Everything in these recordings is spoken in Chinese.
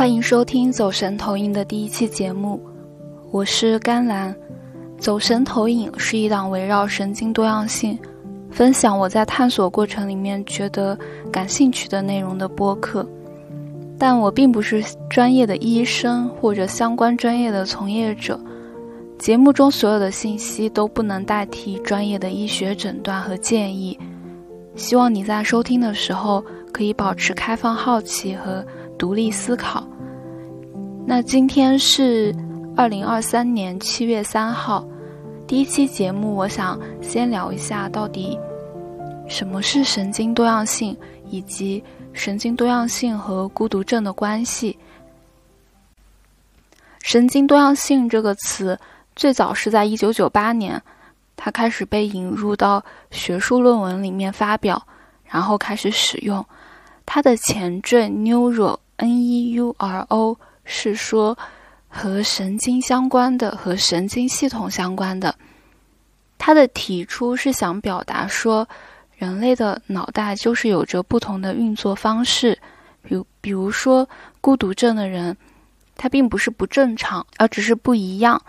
欢迎收听《走神投影》的第一期节目，我是甘蓝。《走神投影》是一档围绕神经多样性，分享我在探索过程里面觉得感兴趣的内容的播客。但我并不是专业的医生或者相关专业的从业者，节目中所有的信息都不能代替专业的医学诊断和建议。希望你在收听的时候可以保持开放、好奇和独立思考。那今天是二零二三年七月三号，第一期节目，我想先聊一下到底什么是神经多样性，以及神经多样性和孤独症的关系。神经多样性这个词最早是在一九九八年，它开始被引入到学术论文里面发表，然后开始使用。它的前缀 neuro N E U R O。是说和神经相关的，和神经系统相关的。他的提出是想表达说，人类的脑袋就是有着不同的运作方式。比比如说，孤独症的人，他并不是不正常，而只是不一样。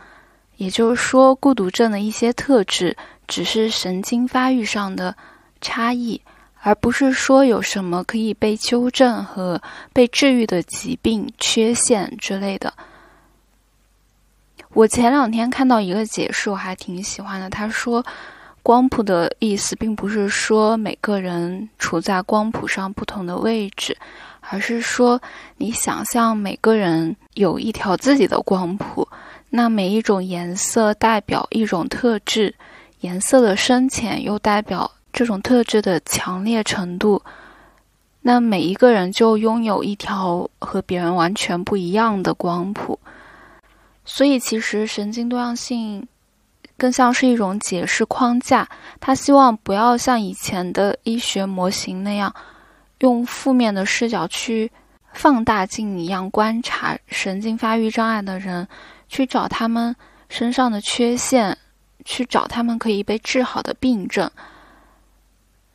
也就是说，孤独症的一些特质只是神经发育上的差异。而不是说有什么可以被纠正和被治愈的疾病、缺陷之类的。我前两天看到一个解释，我还挺喜欢的。他说，光谱的意思并不是说每个人处在光谱上不同的位置，而是说你想象每个人有一条自己的光谱，那每一种颜色代表一种特质，颜色的深浅又代表。这种特质的强烈程度，那每一个人就拥有一条和别人完全不一样的光谱。所以，其实神经多样性更像是一种解释框架。他希望不要像以前的医学模型那样，用负面的视角去放大镜一样观察神经发育障碍的人，去找他们身上的缺陷，去找他们可以被治好的病症。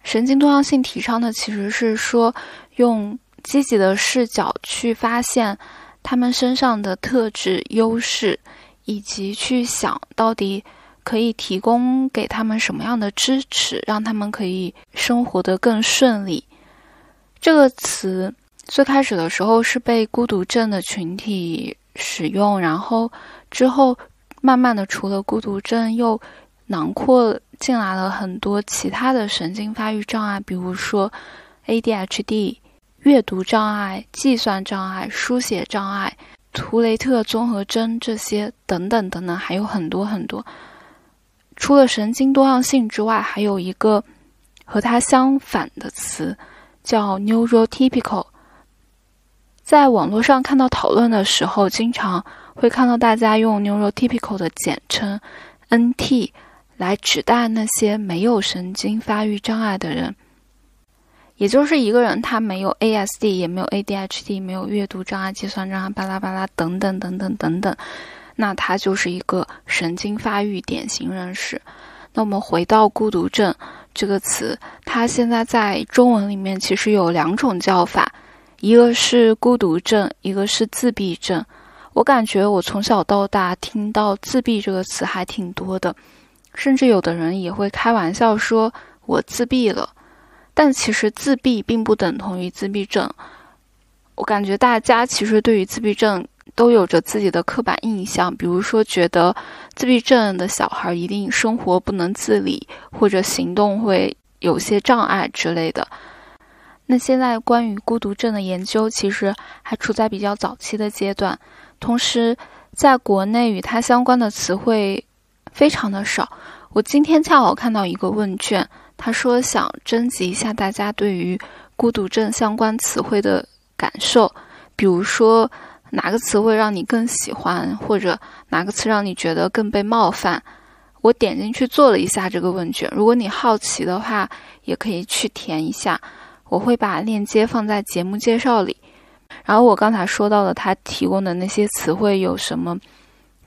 神经多样性提倡的其实是说，用积极的视角去发现他们身上的特质、优势，以及去想到底可以提供给他们什么样的支持，让他们可以生活得更顺利。这个词最开始的时候是被孤独症的群体使用，然后之后慢慢的，除了孤独症，又囊括。进来了很多其他的神经发育障碍，比如说 ADHD、阅读障碍、计算障碍、书写障碍、图雷特综合征这些等等等等，还有很多很多。除了神经多样性之外，还有一个和它相反的词叫 neurotypical。在网络上看到讨论的时候，经常会看到大家用 neurotypical 的简称 NT。来指代那些没有神经发育障碍的人，也就是一个人他没有 ASD，也没有 ADHD，没有阅读障碍、计算障碍、巴拉巴拉等等等等等等，那他就是一个神经发育典型人士。那我们回到孤独症这个词，它现在在中文里面其实有两种叫法，一个是孤独症，一个是自闭症。我感觉我从小到大听到自闭这个词还挺多的。甚至有的人也会开玩笑说：“我自闭了。”但其实自闭并不等同于自闭症。我感觉大家其实对于自闭症都有着自己的刻板印象，比如说觉得自闭症的小孩一定生活不能自理，或者行动会有些障碍之类的。那现在关于孤独症的研究其实还处在比较早期的阶段，同时在国内与它相关的词汇。非常的少。我今天恰好看到一个问卷，他说想征集一下大家对于孤独症相关词汇的感受，比如说哪个词汇让你更喜欢，或者哪个词让你觉得更被冒犯。我点进去做了一下这个问卷，如果你好奇的话，也可以去填一下。我会把链接放在节目介绍里。然后我刚才说到的他提供的那些词汇有什么？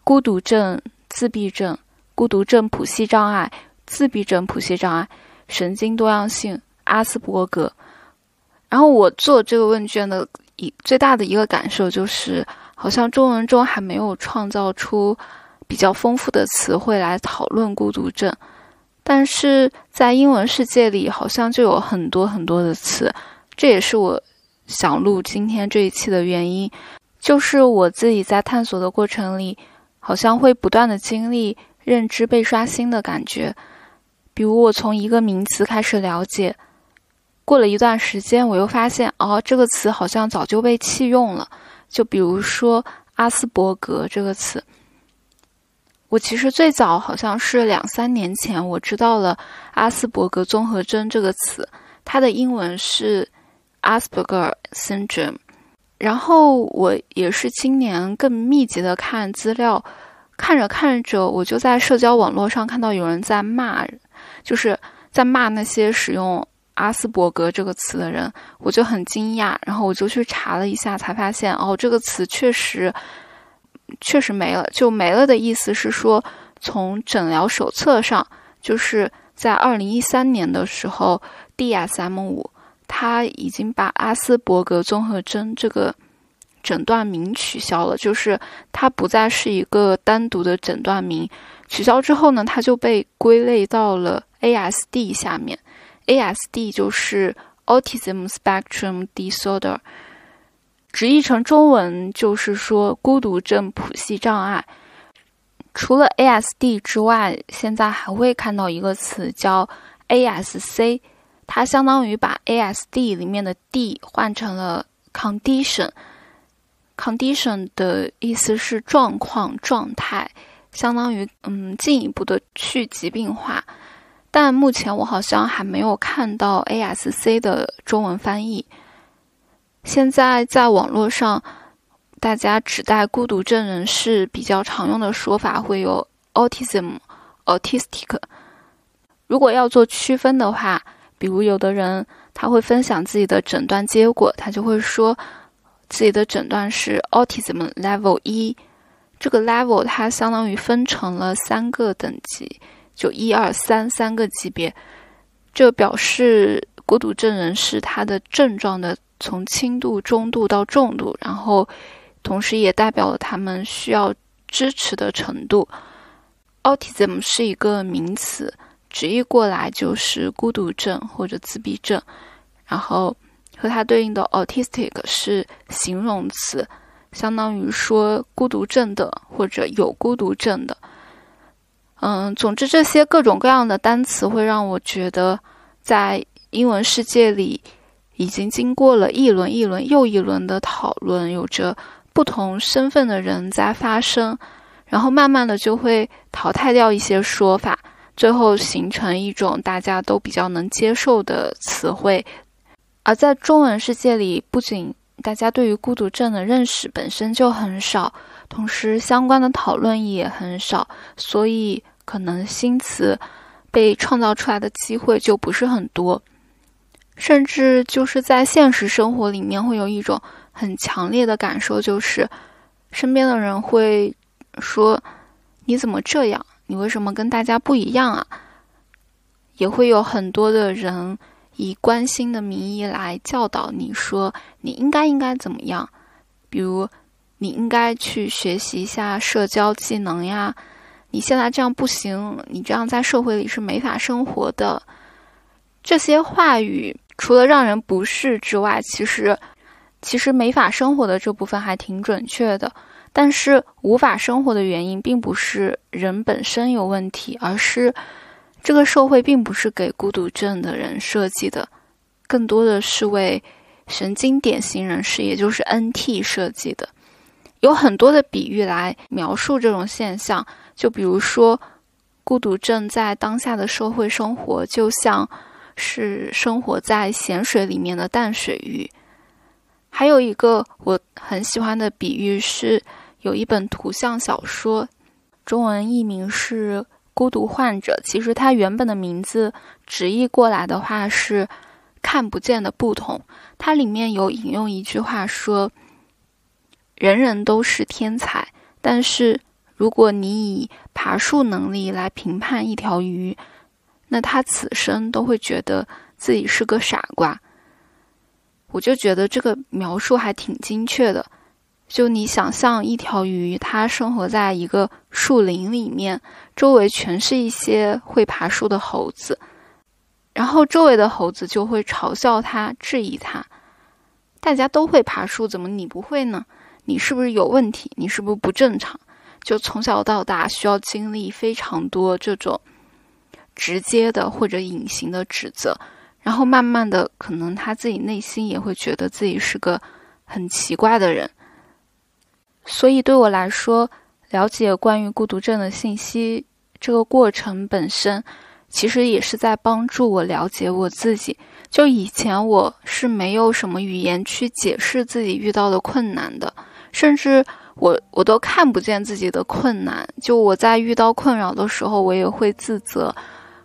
孤独症、自闭症。孤独症谱系障碍、自闭症谱系障碍、神经多样性、阿斯伯格。然后我做这个问卷的一最大的一个感受就是，好像中文中还没有创造出比较丰富的词汇来讨论孤独症，但是在英文世界里，好像就有很多很多的词。这也是我想录今天这一期的原因，就是我自己在探索的过程里，好像会不断的经历认知被刷新的感觉。比如我从一个名词开始了解，过了一段时间，我又发现，哦，这个词好像早就被弃用了。就比如说阿斯伯格这个词，我其实最早好像是两三年前我知道了阿斯伯格综合征这个词，它的英文是。Asperger syndrome，然后我也是今年更密集的看资料，看着看着，我就在社交网络上看到有人在骂，就是在骂那些使用阿斯伯格这个词的人，我就很惊讶，然后我就去查了一下，才发现哦，这个词确实确实没了，就没了的意思是说，从诊疗手册上，就是在二零一三年的时候，DSM 五。他已经把阿斯伯格综合征这个诊断名取消了，就是它不再是一个单独的诊断名。取消之后呢，它就被归类到了 ASD 下面。ASD 就是 Autism Spectrum Disorder，直译成中文就是说孤独症谱系障碍。除了 ASD 之外，现在还会看到一个词叫 ASC。它相当于把 ASD 里面的 D 换成了 Condition Condition 的意思是状况、状态，相当于嗯进一步的去疾病化。但目前我好像还没有看到 ASC 的中文翻译。现在在网络上，大家指代孤独症人士比较常用的说法会有 autism、autistic。如果要做区分的话，比如，有的人他会分享自己的诊断结果，他就会说自己的诊断是 Autism Level 一。这个 Level 它相当于分成了三个等级，就一二三三个级别。这表示孤独症人士他的症状的从轻度、中度到重度，然后同时也代表了他们需要支持的程度。Autism 是一个名词。直译过来就是孤独症或者自闭症，然后和它对应的 autistic 是形容词，相当于说孤独症的或者有孤独症的。嗯，总之这些各种各样的单词会让我觉得，在英文世界里已经经过了一轮一轮又一轮的讨论，有着不同身份的人在发声，然后慢慢的就会淘汰掉一些说法。最后形成一种大家都比较能接受的词汇，而在中文世界里，不仅大家对于孤独症的认识本身就很少，同时相关的讨论也很少，所以可能新词被创造出来的机会就不是很多，甚至就是在现实生活里面会有一种很强烈的感受，就是身边的人会说：“你怎么这样？”你为什么跟大家不一样啊？也会有很多的人以关心的名义来教导你说你应该应该怎么样，比如你应该去学习一下社交技能呀。你现在这样不行，你这样在社会里是没法生活的。这些话语除了让人不适之外，其实其实没法生活的这部分还挺准确的。但是无法生活的原因，并不是人本身有问题，而是这个社会并不是给孤独症的人设计的，更多的是为神经典型人士，也就是 NT 设计的。有很多的比喻来描述这种现象，就比如说，孤独症在当下的社会生活，就像是生活在咸水里面的淡水鱼。还有一个我很喜欢的比喻是。有一本图像小说，中文译名是《孤独患者》。其实他原本的名字直译过来的话是“看不见的不同”。它里面有引用一句话说：“人人都是天才，但是如果你以爬树能力来评判一条鱼，那他此生都会觉得自己是个傻瓜。”我就觉得这个描述还挺精确的。就你想象一条鱼，它生活在一个树林里面，周围全是一些会爬树的猴子，然后周围的猴子就会嘲笑它、质疑它。大家都会爬树，怎么你不会呢？你是不是有问题？你是不是不正常？就从小到大需要经历非常多这种直接的或者隐形的指责，然后慢慢的，可能他自己内心也会觉得自己是个很奇怪的人。所以对我来说，了解关于孤独症的信息，这个过程本身，其实也是在帮助我了解我自己。就以前我是没有什么语言去解释自己遇到的困难的，甚至我我都看不见自己的困难。就我在遇到困扰的时候，我也会自责，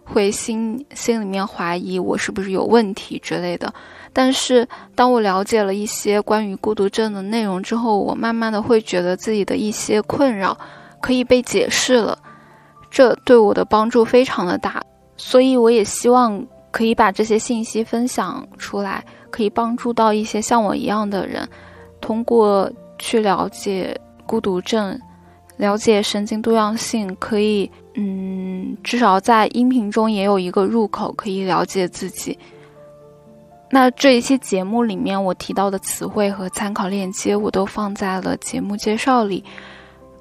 会心心里面怀疑我是不是有问题之类的。但是，当我了解了一些关于孤独症的内容之后，我慢慢的会觉得自己的一些困扰可以被解释了，这对我的帮助非常的大。所以，我也希望可以把这些信息分享出来，可以帮助到一些像我一样的人，通过去了解孤独症，了解神经多样性，可以，嗯，至少在音频中也有一个入口，可以了解自己。那这一期节目里面，我提到的词汇和参考链接，我都放在了节目介绍里。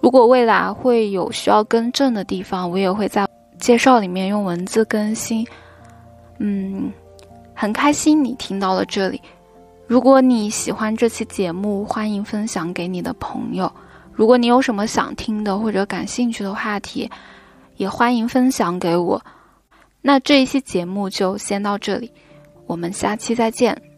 如果未来会有需要更正的地方，我也会在介绍里面用文字更新。嗯，很开心你听到了这里。如果你喜欢这期节目，欢迎分享给你的朋友。如果你有什么想听的或者感兴趣的话题，也欢迎分享给我。那这一期节目就先到这里。我们下期再见。